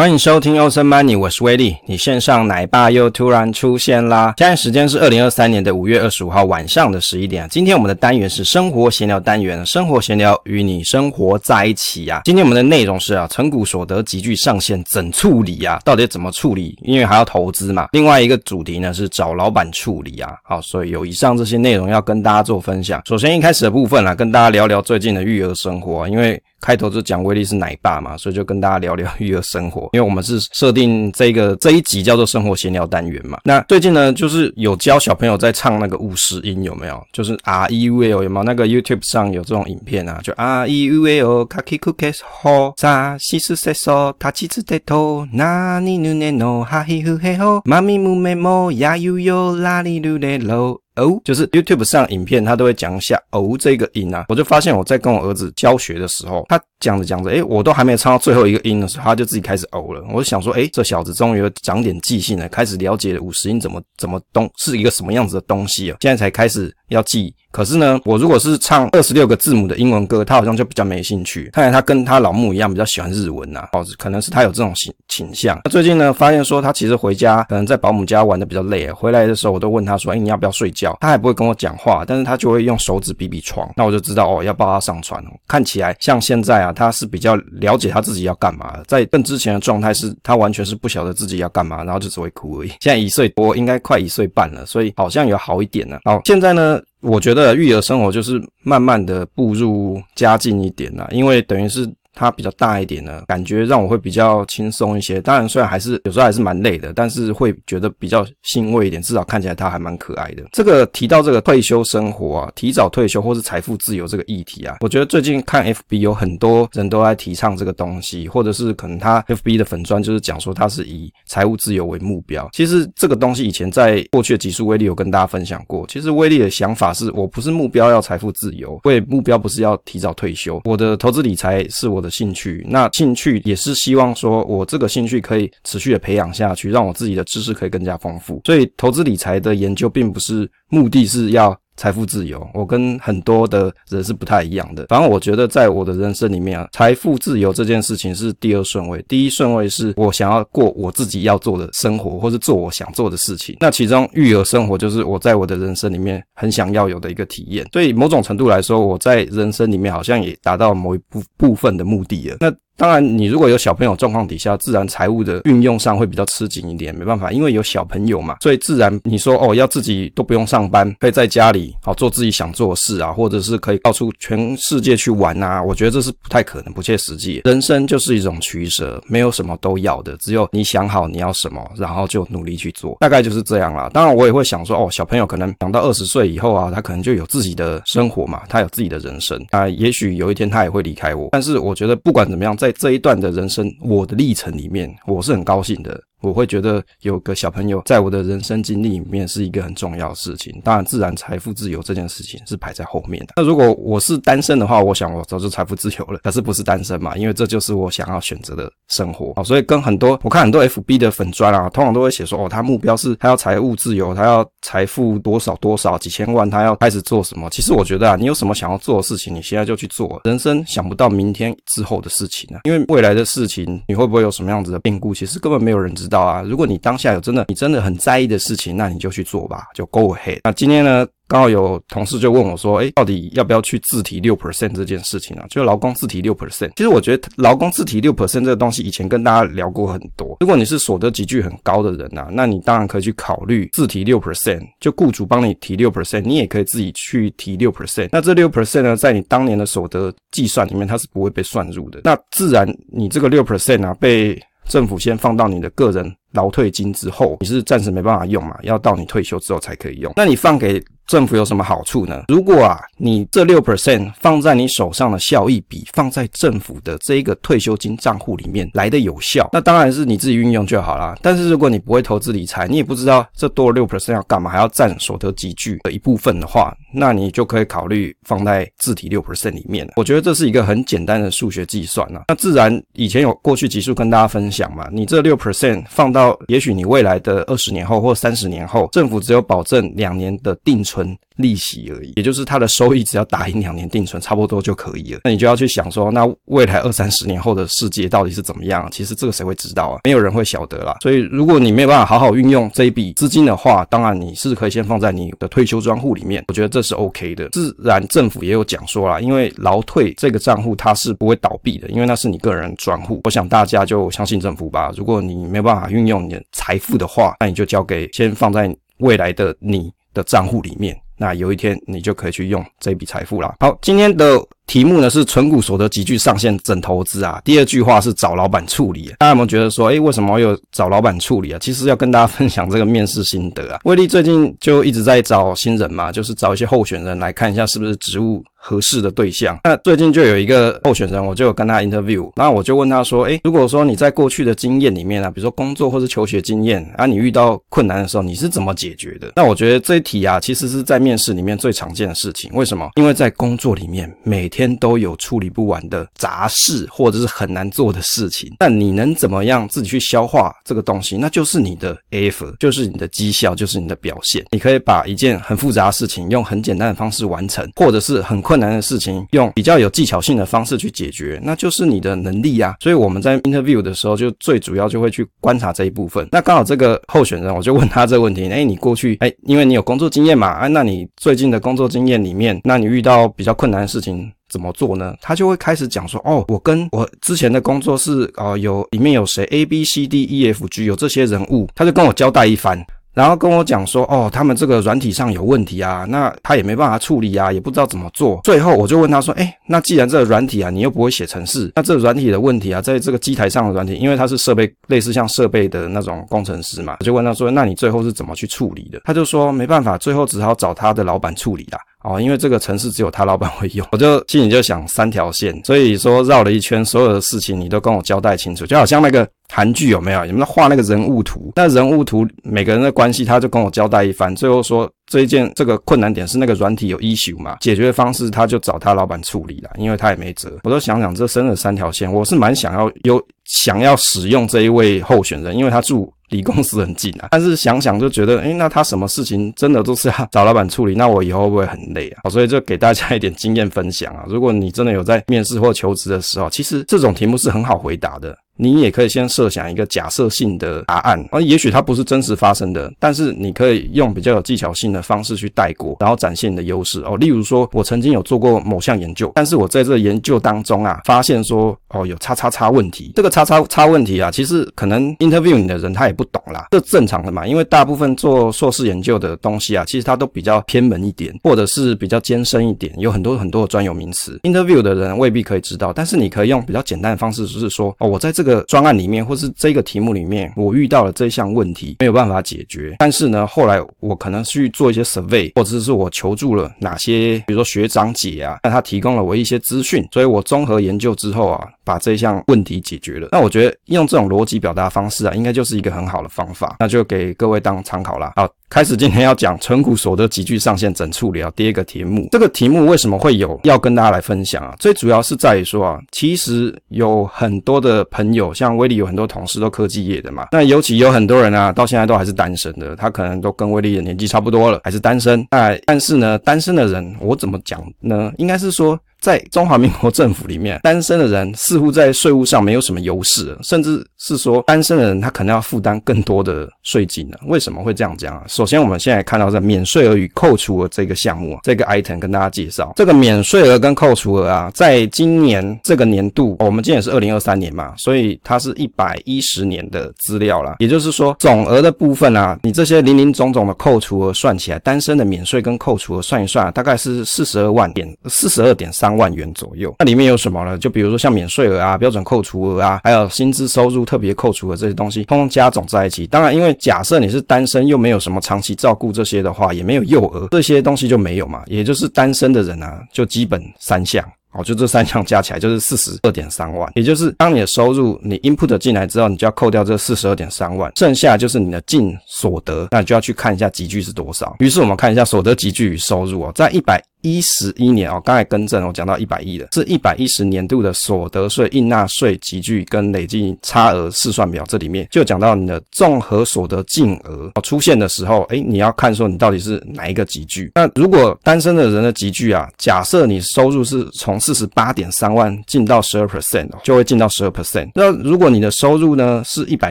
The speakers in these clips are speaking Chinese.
欢迎收听欧森 Money，我是威利。你线上奶爸又突然出现啦！现在时间是二零二三年的五月二十五号晚上的十一点。今天我们的单元是生活闲聊单元，生活闲聊与你生活在一起呀、啊。今天我们的内容是啊，存股所得急剧上限怎处理啊？到底怎么处理？因为还要投资嘛。另外一个主题呢是找老板处理啊。好，所以有以上这些内容要跟大家做分享。首先一开始的部分啊，跟大家聊聊最近的育儿生活，因为。开头就讲威力是奶爸嘛，所以就跟大家聊聊育儿生活。因为我们是设定这个这一集叫做生活闲聊单元嘛。那最近呢，就是有教小朋友在唱那个五十音，有没有？就是 R E U L 有没有？那个 YouTube 上有这种影片啊，就 R E U L Kaki Cookies Ho Sa Si Su Se So Tachi Tsu Te To Na Ni Nu Ne No Ha Hi Hu He Ho Mami Mu Me Mo Ya Yu Yo La Li Lu Le Lo 哦，就是 YouTube 上影片，他都会讲一下“哦”这个音啊。我就发现我在跟我儿子教学的时候，他讲着讲着，哎，我都还没唱到最后一个音的时候，他就自己开始哦了。我就想说，哎，这小子终于长点记性了，开始了解五十音怎么怎么东是一个什么样子的东西啊。现在才开始要记。可是呢，我如果是唱二十六个字母的英文歌，他好像就比较没兴趣。看来他跟他老母一样，比较喜欢日文呐、啊。哦，可能是他有这种倾倾向。那最近呢，发现说他其实回家可能在保姆家玩得比较累，回来的时候我都问他说：“哎，你要不要睡觉？”他还不会跟我讲话，但是他就会用手指比比床。那我就知道哦，要抱他上床。看起来像现在啊，他是比较了解他自己要干嘛。在更之前的状态是，他完全是不晓得自己要干嘛，然后就只会哭而已。现在一岁多，应该快一岁半了，所以好像有好一点了。好，现在呢？我觉得育儿生活就是慢慢的步入家境一点啦，因为等于是。它比较大一点呢，感觉让我会比较轻松一些。当然，虽然还是有时候还是蛮累的，但是会觉得比较欣慰一点。至少看起来它还蛮可爱的。这个提到这个退休生活啊，提早退休或是财富自由这个议题啊，我觉得最近看 FB 有很多人都在提倡这个东西，或者是可能他 FB 的粉砖就是讲说他是以财务自由为目标。其实这个东西以前在过去的集数威利有跟大家分享过。其实威利的想法是我不是目标要财富自由，为目标不是要提早退休，我的投资理财是我的兴趣，那兴趣也是希望说，我这个兴趣可以持续的培养下去，让我自己的知识可以更加丰富。所以，投资理财的研究并不是目的是要。财富自由，我跟很多的人是不太一样的。反正我觉得，在我的人生里面啊，财富自由这件事情是第二顺位，第一顺位是我想要过我自己要做的生活，或是做我想做的事情。那其中育儿生活就是我在我的人生里面很想要有的一个体验。所以某种程度来说，我在人生里面好像也达到某一部部分的目的了。那当然，你如果有小朋友状况底下，自然财务的运用上会比较吃紧一点，没办法，因为有小朋友嘛，所以自然你说哦，要自己都不用上班，可以在家里好做自己想做的事啊，或者是可以到处全世界去玩啊，我觉得这是不太可能、不切实际。人生就是一种取舍，没有什么都要的，只有你想好你要什么，然后就努力去做，大概就是这样啦。当然，我也会想说哦，小朋友可能长到二十岁以后啊，他可能就有自己的生活嘛，他有自己的人生啊，也许有一天他也会离开我，但是我觉得不管怎么样，在这一段的人生，我的历程里面，我是很高兴的。我会觉得有个小朋友在我的人生经历里面是一个很重要的事情。当然，自然财富自由这件事情是排在后面的。那如果我是单身的话，我想我早就财富自由了。可是不是单身嘛？因为这就是我想要选择的生活。好，所以跟很多我看很多 FB 的粉砖啊，通常都会写说哦，他目标是他要财务自由，他要财富多少多少几千万，他要开始做什么？其实我觉得啊，你有什么想要做的事情，你现在就去做。人生想不到明天之后的事情啊，因为未来的事情你会不会有什么样子的变故，其实根本没有人知道啊。如果你当下有真的你真的很在意的事情，那你就去做吧，就 go ahead。那今天呢，刚好有同事就问我说：“诶，到底要不要去自提六 percent 这件事情啊？就劳工自提六 percent。其实我觉得劳工自提六 percent 这个东西，以前跟大家聊过很多。如果你是所得级距很高的人呐、啊，那你当然可以去考虑自提六 percent，就雇主帮你提六 percent，你也可以自己去提六 percent。那这六 percent 呢，在你当年的所得计算里面，它是不会被算入的。那自然你这个六 percent 啊，被政府先放到你的个人劳退金之后，你是暂时没办法用嘛，要到你退休之后才可以用。那你放给政府有什么好处呢？如果啊，你这六 percent 放在你手上的效益比放在政府的这一个退休金账户里面来得有效，那当然是你自己运用就好啦。但是如果你不会投资理财，你也不知道这多了六 percent 要干嘛，还要占所得积聚的一部分的话，那你就可以考虑放在自体六 percent 里面。我觉得这是一个很简单的数学计算啊。那自然以前有过去集数跟大家分享嘛，你这六 percent 放到也许你未来的二十年后或三十年后，政府只有保证两年的定存。利息而已，也就是它的收益只要打赢两年定存，差不多就可以了。那你就要去想说，那未来二三十年后的世界到底是怎么样？其实这个谁会知道啊？没有人会晓得啦。所以如果你没有办法好好运用这一笔资金的话，当然你是可以先放在你的退休专户里面，我觉得这这是 OK 的。自然政府也有讲说啦，因为劳退这个账户它是不会倒闭的，因为那是你个人专户。我想大家就相信政府吧。如果你没有办法运用你的财富的话，那你就交给先放在未来的你的账户里面。那有一天你就可以去用这笔财富啦。好，今天的题目呢是存股所得急剧上限整投资啊。第二句话是找老板处理。大家有没有觉得说，诶，为什么有找老板处理啊？其实要跟大家分享这个面试心得啊。威利最近就一直在找新人嘛，就是找一些候选人来看一下是不是职务。合适的对象，那最近就有一个候选人，我就有跟他 interview，那我就问他说，诶，如果说你在过去的经验里面啊，比如说工作或是求学经验啊，你遇到困难的时候，你是怎么解决的？那我觉得这一题啊，其实是在面试里面最常见的事情。为什么？因为在工作里面，每天天都有处理不完的杂事，或者是很难做的事情。那你能怎么样自己去消化这个东西？那就是你的 F，就是你的绩效，就是你的表现。你可以把一件很复杂的事情用很简单的方式完成，或者是很困难的事情，用比较有技巧性的方式去解决，那就是你的能力啊。所以我们在 interview 的时候，就最主要就会去观察这一部分。那刚好这个候选人，我就问他这个问题：哎，你过去哎，因为你有工作经验嘛，啊，那你最近的工作经验里面，那你遇到比较困难的事情怎么做呢？他就会开始讲说：哦，我跟我之前的工作是哦，有里面有谁 A B C D E F G 有这些人物，他就跟我交代一番。然后跟我讲说，哦，他们这个软体上有问题啊，那他也没办法处理啊，也不知道怎么做。最后我就问他说，诶，那既然这个软体啊，你又不会写程式，那这个软体的问题啊，在这个机台上的软体，因为他是设备类似像设备的那种工程师嘛，我就问他说，那你最后是怎么去处理的？他就说没办法，最后只好找他的老板处理啦。哦，因为这个程式只有他老板会用，我就心里就想三条线，所以说绕了一圈，所有的事情你都跟我交代清楚，就好像那个韩剧有没有？有没有画那个人物图？那人物图每个人的关系，他就跟我交代一番，最后说这一件这个困难点是那个软体有 issue 嘛，解决的方式他就找他老板处理了，因为他也没辙。我都想想这生了三条线，我是蛮想要有想要使用这一位候选人，因为他住。离公司很近啊，但是想想就觉得，哎，那他什么事情真的都是要 找老板处理，那我以后会不会很累啊？所以就给大家一点经验分享啊。如果你真的有在面试或求职的时候，其实这种题目是很好回答的。你也可以先设想一个假设性的答案，而也许它不是真实发生的，但是你可以用比较有技巧性的方式去带过，然后展现你的优势哦。例如说，我曾经有做过某项研究，但是我在这研究当中啊，发现说哦有叉叉叉问题，这个叉叉叉问题啊，其实可能 interview 你的人他也不懂啦，这正常的嘛，因为大部分做硕士研究的东西啊，其实它都比较偏门一点，或者是比较艰深一点，有很多很多的专有名词，interview 的人未必可以知道，但是你可以用比较简单的方式，就是说哦，我在这个。专案里面，或是这个题目里面，我遇到了这项问题，没有办法解决。但是呢，后来我可能去做一些 survey，或者是我求助了哪些，比如说学长姐啊，那他提供了我一些资讯，所以我综合研究之后啊，把这项问题解决了。那我觉得用这种逻辑表达方式啊，应该就是一个很好的方法。那就给各位当参考啦。好。开始今天要讲存股所得急剧上限整处理啊，第一个题目。这个题目为什么会有要跟大家来分享啊？最主要是在于说啊，其实有很多的朋友，像威利有很多同事都科技业的嘛，那尤其有很多人啊，到现在都还是单身的，他可能都跟威利的年纪差不多了，还是单身。哎，但是呢，单身的人我怎么讲呢？应该是说。在中华民国政府里面，单身的人似乎在税务上没有什么优势，甚至是说单身的人他可能要负担更多的税金呢？为什么会这样讲啊？首先，我们现在看到在免税额与扣除额这个项目，这个 item 跟大家介绍，这个免税额跟扣除额啊，在今年这个年度，我们今年是二零二三年嘛，所以它是一百一十年的资料啦。也就是说，总额的部分啊，你这些零零总总的扣除额算起来，单身的免税跟扣除额算一算，大概是四十二万点，四十二点三。万元左右，那里面有什么呢？就比如说像免税额啊、标准扣除额啊，还有薪资收入特别扣除额这些东西，通通加总在一起。当然，因为假设你是单身又没有什么长期照顾这些的话，也没有幼儿，这些东西就没有嘛。也就是单身的人啊，就基本三项。哦，就这三项加起来就是四十二点三万，也就是当你的收入你 input 进来之后，你就要扣掉这四十二点三万，剩下就是你的净所得，那你就要去看一下集聚是多少。于是我们看一下所得集聚与收入哦，在一百一十一年哦，刚才更正我讲到一百亿的，是一百一十年度的所得税应纳税集聚跟累计差额试算表，这里面就讲到你的综合所得净额哦出现的时候，诶，你要看说你到底是哪一个集聚。那如果单身的人的集聚啊，假设你收入是从四十八点三万进到十二 percent 哦，就会进到十二 percent。那如果你的收入呢是一百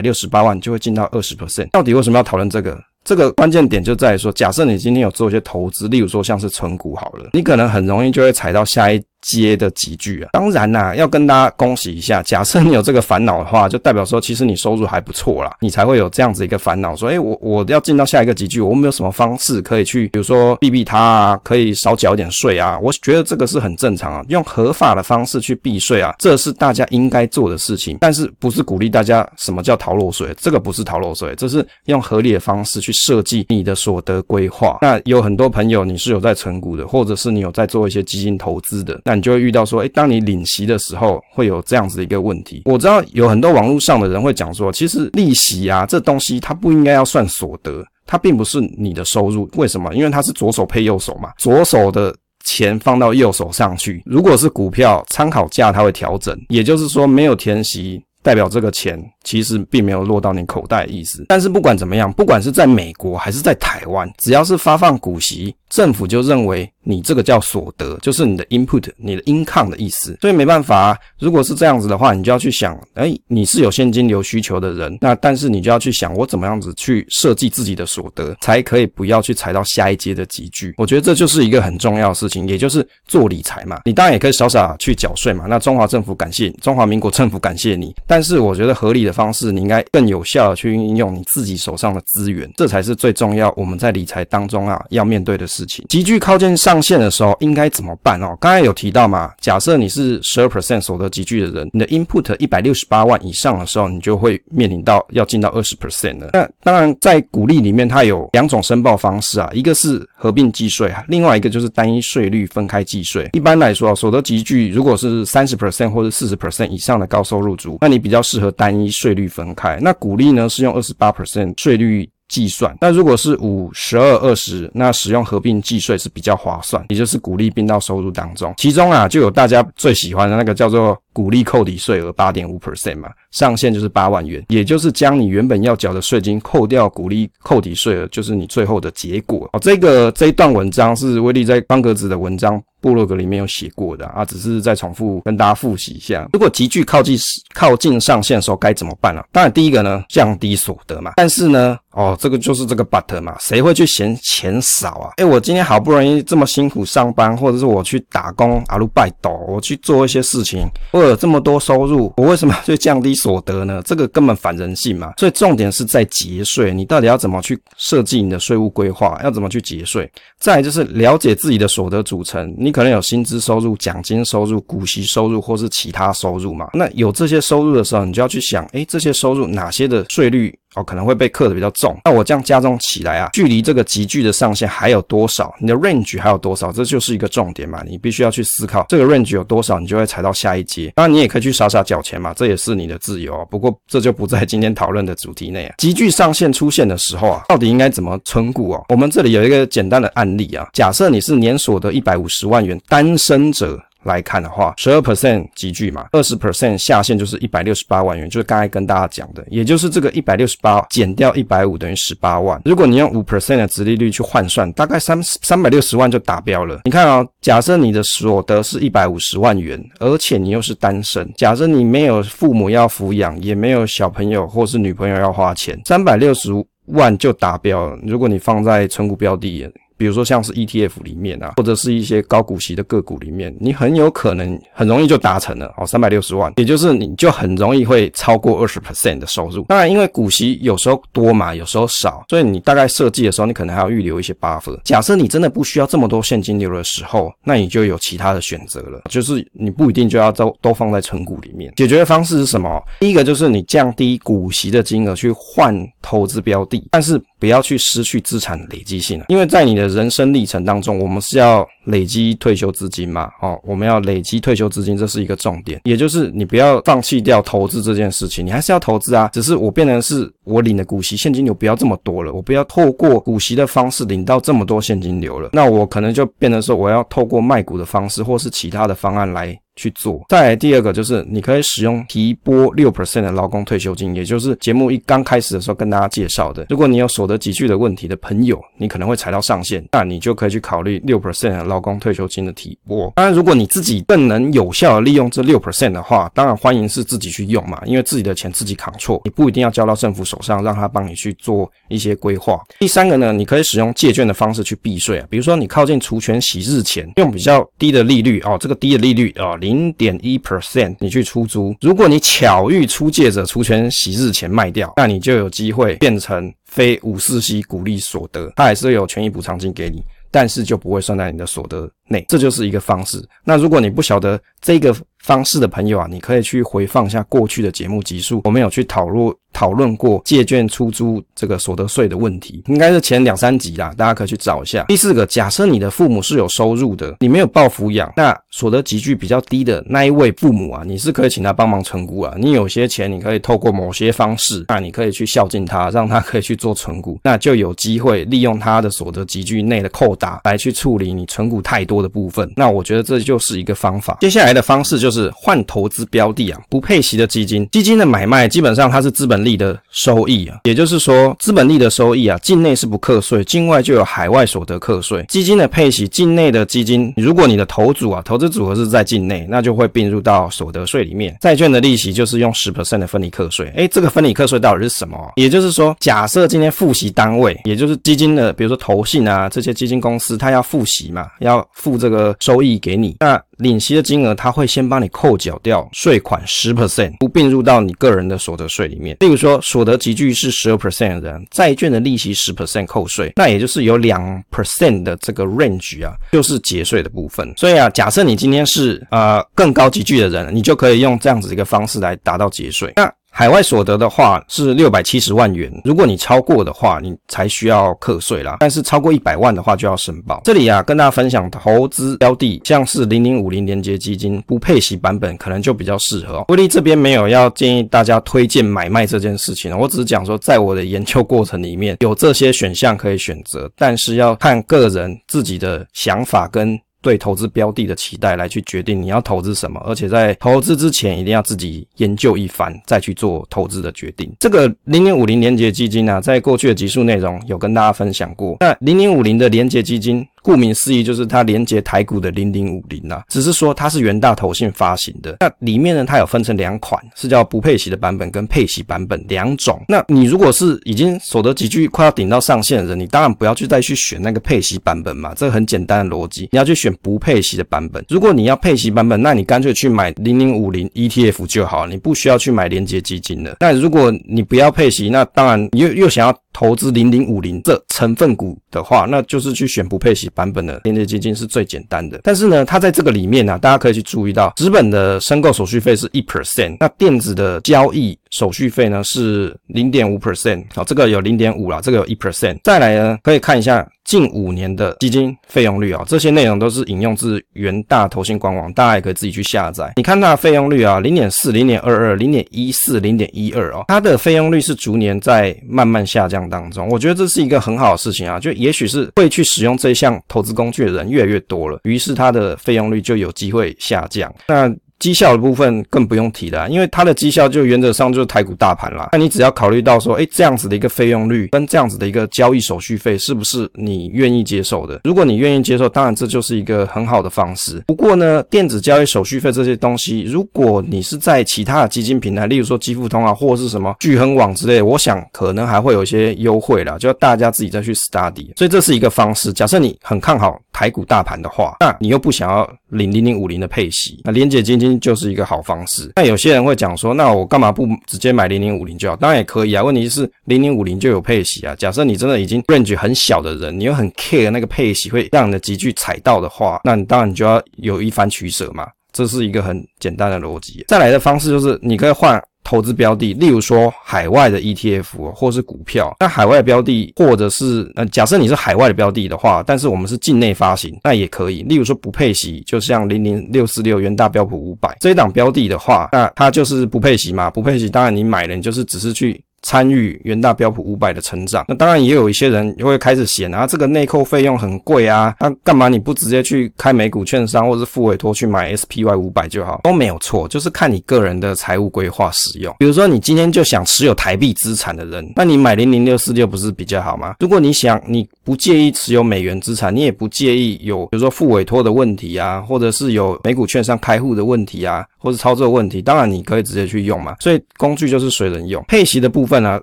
六十八万，就会进到二十 percent。到底为什么要讨论这个？这个关键点就在于说，假设你今天有做一些投资，例如说像是存股好了，你可能很容易就会踩到下一接的几句啊，当然啦，要跟大家恭喜一下。假设你有这个烦恼的话，就代表说其实你收入还不错啦，你才会有这样子一个烦恼，说，诶，我我要进到下一个级距，我没有什么方式可以去，比如说避避它啊，可以少缴点税啊。我觉得这个是很正常啊，用合法的方式去避税啊，这是大家应该做的事情。但是不是鼓励大家什么叫逃漏税？这个不是逃漏税，这是用合理的方式去设计你的所得规划。那有很多朋友你是有在存股的，或者是你有在做一些基金投资的。你就会遇到说，诶，当你领息的时候，会有这样子的一个问题。我知道有很多网络上的人会讲说，其实利息啊，这东西它不应该要算所得，它并不是你的收入。为什么？因为它是左手配右手嘛，左手的钱放到右手上去。如果是股票，参考价它会调整，也就是说没有填息，代表这个钱其实并没有落到你口袋的意思。但是不管怎么样，不管是在美国还是在台湾，只要是发放股息，政府就认为你这个叫所得，就是你的 input，你的 income 的意思。所以没办法啊，如果是这样子的话，你就要去想，哎，你是有现金流需求的人，那但是你就要去想，我怎么样子去设计自己的所得，才可以不要去踩到下一阶的集聚。我觉得这就是一个很重要的事情，也就是做理财嘛。你当然也可以少少去缴税嘛。那中华政府感谢，中华民国政府感谢你。但是我觉得合理的方式，你应该更有效的去运用你自己手上的资源，这才是最重要。我们在理财当中啊，要面对的事情。级距靠近上限的时候，应该怎么办哦？刚才有提到嘛，假设你是十二 percent 所得级距的人，你的 input 一百六十八万以上的时候，你就会面临到要进到二十 percent 了。那当然，在股利里面，它有两种申报方式啊，一个是合并计税，另外一个就是单一税率分开计税。一般来说啊，所得集聚如果是三十 percent 或者四十 percent 以上的高收入族，那你比较适合单一税率分开。那股利呢，是用二十八 percent 税率。计算，那如果是五十二二十，那使用合并计税是比较划算，也就是股利并到收入当中。其中啊，就有大家最喜欢的那个叫做股利扣抵税额八点五 percent 嘛，上限就是八万元，也就是将你原本要缴的税金扣掉鼓励扣抵税额，就是你最后的结果。哦，这个这一段文章是威利在方格子的文章部落格里面有写过的啊，只是再重复跟大家复习一下。如果急剧靠近靠近上限的时候该怎么办呢？啊？当然第一个呢，降低所得嘛，但是呢。哦，这个就是这个 but 嘛，谁会去嫌钱少啊？诶，我今天好不容易这么辛苦上班，或者是我去打工阿鲁拜斗，我去做一些事情，我有这么多收入，我为什么要去降低所得呢？这个根本反人性嘛。所以重点是在节税，你到底要怎么去设计你的税务规划，要怎么去节税？再就是了解自己的所得组成，你可能有薪资收入、奖金收入、股息收入，或是其他收入嘛。那有这些收入的时候，你就要去想，诶，这些收入哪些的税率？哦，可能会被刻的比较重。那我这样加重起来啊，距离这个级距的上限还有多少？你的 range 还有多少？这就是一个重点嘛，你必须要去思考这个 range 有多少，你就会踩到下一阶。当然，你也可以去傻傻缴钱嘛，这也是你的自由。不过这就不在今天讨论的主题内啊。级距上限出现的时候啊，到底应该怎么存股哦？我们这里有一个简单的案例啊，假设你是年所得一百五十万元单身者。来看的话，十二 percent 级距嘛，二十 percent 下限就是一百六十八万元，就是刚才跟大家讲的，也就是这个一百六十八减掉一百五等于十八万。如果你用五 percent 的殖利率去换算，大概三三百六十万就达标了。你看啊、假设你的所得是一百五十万元，而且你又是单身，假设你没有父母要抚养，也没有小朋友或是女朋友要花钱，三百六十万就达标了。如果你放在存股标的。比如说像是 ETF 里面啊，或者是一些高股息的个股里面，你很有可能很容易就达成了哦，三百六十万，也就是你就很容易会超过二十 percent 的收入。当然，因为股息有时候多嘛，有时候少，所以你大概设计的时候，你可能还要预留一些 buffer。假设你真的不需要这么多现金流的时候，那你就有其他的选择了，就是你不一定就要都都放在存股里面。解决的方式是什么？第一个就是你降低股息的金额去换投资标的，但是不要去失去资产累积性，因为在你的人生历程当中，我们是要累积退休资金嘛，哦，我们要累积退休资金，这是一个重点。也就是你不要放弃掉投资这件事情，你还是要投资啊，只是我变成是我领的股息现金流不要这么多了，我不要透过股息的方式领到这么多现金流了，那我可能就变成说我要透过卖股的方式或是其他的方案来。去做。再来第二个就是，你可以使用提拨六 percent 的劳工退休金，也就是节目一刚开始的时候跟大家介绍的。如果你有所得级距的问题的朋友，你可能会踩到上限，那你就可以去考虑六 percent 的劳工退休金的提拨。当然，如果你自己更能有效的利用这六 percent 的话，当然欢迎是自己去用嘛，因为自己的钱自己扛错，你不一定要交到政府手上，让他帮你去做一些规划。第三个呢，你可以使用借券的方式去避税啊，比如说你靠近除权息日前，用比较低的利率哦，这个低的利率哦。零点一 percent，你去出租，如果你巧遇出借者出权息日前卖掉，那你就有机会变成非五四 C 股利所得，它还是有权益补偿金给你，但是就不会算在你的所得内，这就是一个方式。那如果你不晓得这个方式的朋友啊，你可以去回放一下过去的节目集数，我们有去讨论。讨论过借券出租这个所得税的问题，应该是前两三集啦，大家可以去找一下。第四个，假设你的父母是有收入的，你没有报抚养，那所得级距比较低的那一位父母啊，你是可以请他帮忙存股啊。你有些钱，你可以透过某些方式，那你可以去孝敬他，让他可以去做存股，那就有机会利用他的所得级距内的扣打来去处理你存股太多的部分。那我觉得这就是一个方法。接下来的方式就是换投资标的啊，不配息的基金，基金的买卖基本上它是资本利的收益啊，也就是说，资本利的收益啊，境内是不课税，境外就有海外所得课税。基金的配息，境内的基金，如果你的投组啊，投资组合是在境内，那就会并入到所得税里面。债券的利息就是用十 percent 的分离课税。诶，这个分离课税到底是什么？也就是说，假设今天付息单位，也就是基金的，比如说投信啊这些基金公司，它要付息嘛，要付付这个收益给你，那。领息的金额，他会先帮你扣缴掉税款十 percent，不并入到你个人的所得税里面。例如说，所得级距是十二 percent 的人，债券的利息十 percent 扣税，那也就是有两 percent 的这个 range 啊，就是节税的部分。所以啊，假设你今天是呃更高级距的人，你就可以用这样子一个方式来达到节税。那海外所得的话是六百七十万元，如果你超过的话，你才需要课税啦。但是超过一百万的话就要申报。这里啊，跟大家分享投资标的，像是零零五零连接基金不配息版本，可能就比较适合。威利这边没有要建议大家推荐买卖这件事情，我只是讲说，在我的研究过程里面有这些选项可以选择，但是要看个人自己的想法跟。对投资标的的期待来去决定你要投资什么，而且在投资之前一定要自己研究一番，再去做投资的决定。这个零零五零连结基金呢、在过去的集数内容有跟大家分享过。那零零五零的连结基金。顾名思义，就是它连接台股的零零五零啊，只是说它是元大投信发行的。那里面呢，它有分成两款，是叫不配息的版本跟配息版本两种。那你如果是已经所得级距快要顶到上限的人，你当然不要去再去选那个配息版本嘛，这个很简单的逻辑，你要去选不配息的版本。如果你要配息版本，那你干脆去买零零五零 ETF 就好，你不需要去买连接基金了。那如果你不要配息，那当然又又想要。投资零零五零这成分股的话，那就是去选不配息版本的连结基金是最简单的。但是呢，它在这个里面呢、大家可以去注意到，纸本的申购手续费是一 percent，那电子的交易手续费呢是零点五 percent。好，这个有零点五啦，这个有一 percent。再来呢，可以看一下。近五年的基金费用率啊，这些内容都是引用自元大投信官网，大家也可以自己去下载。你看它的费用率啊，零点四、零点二二、零点一四、零点一二哦，它的费用率是逐年在慢慢下降当中。我觉得这是一个很好的事情啊，就也许是会去使用这项投资工具的人越来越多了，于是它的费用率就有机会下降。那绩效的部分更不用提了，因为它的绩效就原则上就是台股大盘啦。那你只要考虑到说，诶，这样子的一个费用率跟这样子的一个交易手续费，是不是你愿意接受的？如果你愿意接受，当然这就是一个很好的方式。不过呢，电子交易手续费这些东西，如果你是在其他的基金平台，例如说基富通啊，或者是什么巨亨网之类，我想可能还会有一些优惠啦，就要大家自己再去 study。所以这是一个方式。假设你很看好台股大盘的话，那你又不想要领零零五零的配息，那连结基金。就是一个好方式。那有些人会讲说，那我干嘛不直接买零零五零就好？当然也可以啊。问题是零零五零就有配息啊。假设你真的已经 range 很小的人，你又很 care 那个配息会让你的集聚踩到的话，那你当然你就要有一番取舍嘛。这是一个很简单的逻辑。再来的方式就是你可以换。投资标的，例如说海外的 ETF 或是股票。那海外标的，或者是呃，假设你是海外的标的的话，但是我们是境内发行，那也可以。例如说不配息，就像零零六四六元大标普五百这一档标的的话，那它就是不配息嘛。不配息，当然你买了，你就是只是去。参与元大标普五百的成长。那当然也有一些人会开始嫌啊，这个内扣费用很贵啊，那干嘛你不直接去开美股券商或者是付委托去买 SPY 五百就好？都没有错，就是看你个人的财务规划使用。比如说你今天就想持有台币资产的人，那你买零零六四六不是比较好吗？如果你想你不介意持有美元资产，你也不介意有比如说付委托的问题啊，或者是有美股券商开户的问题啊，或者操作问题，当然你可以直接去用嘛。所以工具就是随人用。配息的部分份啊，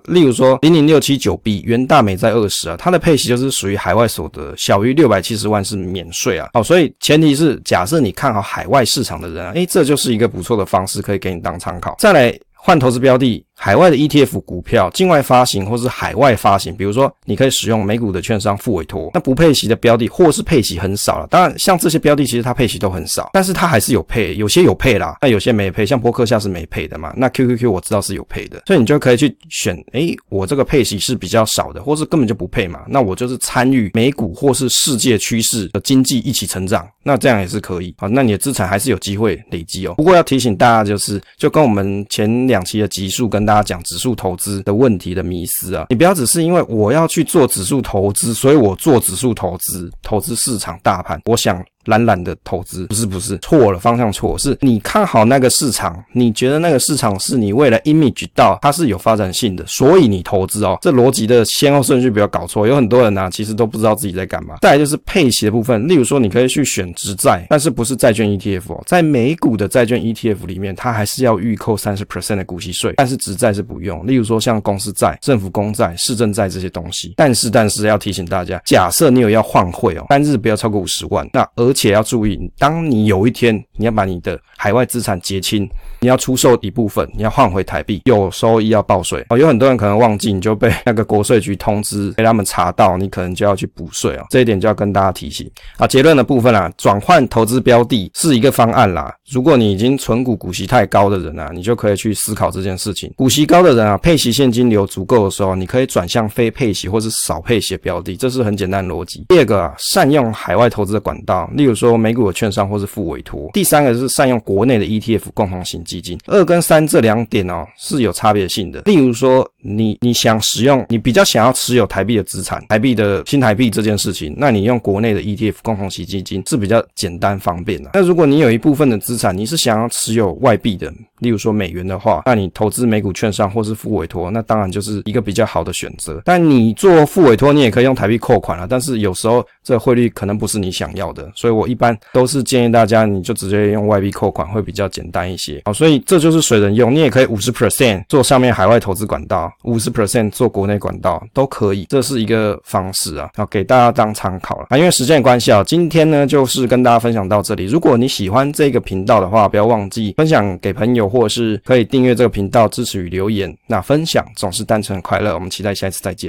例如说零零六七九 B 元大美债二十啊，它的配息就是属于海外所得小于六百七十万是免税啊。好，所以前提是假设你看好海外市场的人啊，诶，这就是一个不错的方式，可以给你当参考。再来。换投资标的，海外的 ETF 股票，境外发行或是海外发行，比如说你可以使用美股的券商付委托，那不配息的标的，或是配息很少了。当然，像这些标的其实它配息都很少，但是它还是有配，有些有配啦，那有些没配，像波克夏是没配的嘛。那 QQQ 我知道是有配的，所以你就可以去选，诶，我这个配息是比较少的，或是根本就不配嘛。那我就是参与美股或是世界趋势的经济一起成长，那这样也是可以。啊，那你的资产还是有机会累积哦。不过要提醒大家，就是就跟我们前两。期的集数跟大家讲指数投资的问题的迷失啊，你不要只是因为我要去做指数投资，所以我做指数投资，投资市场大盘，我想。懒懒的投资不是不是错了，方向错，是你看好那个市场，你觉得那个市场是你未来 image 到它是有发展性的，所以你投资哦。这逻辑的先后顺序不要搞错。有很多人呢、啊，其实都不知道自己在干嘛。再来就是配息的部分，例如说你可以去选直债，但是不是债券 ETF 哦，在美股的债券 ETF 里面，它还是要预扣三十 percent 的股息税，但是直债是不用。例如说像公司债、政府公债、市政债这些东西。但是但是要提醒大家，假设你有要换汇哦，单日不要超过五十万，那而且要注意，当你有一天你要把你的海外资产结清，你要出售一部分，你要换回台币，有收益要报税哦。有很多人可能忘记，你就被那个国税局通知，被他们查到，你可能就要去补税哦。这一点就要跟大家提醒啊。结论的部分啊，转换投资标的是一个方案啦。如果你已经存股股息太高的人啊，你就可以去思考这件事情。股息高的人啊，配息现金流足够的时候，你可以转向非配息或是少配息的标的，这是很简单的逻辑。第二个啊，善用海外投资的管道，例如说美股的券商或是付委托。第三个是善用国内的 ETF 共同型基金。二跟三这两点哦是有差别性的。例如说，你你想使用，你比较想要持有台币的资产，台币的新台币这件事情，那你用国内的 ETF 共同型基金是比较简单方便的。那如果你有一部分的资产，你是想要持有外币的，例如说美元的话，那你投资美股券商或是付委托，那当然就是一个比较好的选择。但你做付委托，你也可以用台币扣款啊，但是有时候这汇率可能不是你想要的，所以所以我一般都是建议大家，你就直接用外币扣款会比较简单一些。好，所以这就是随人用，你也可以五十 percent 做上面海外投资管道，五十 percent 做国内管道都可以，这是一个方式啊，好，给大家当参考了啊。因为时间关系啊，今天呢就是跟大家分享到这里。如果你喜欢这个频道的话，不要忘记分享给朋友，或者是可以订阅这个频道支持与留言。那分享总是单纯快乐，我们期待下一次再见。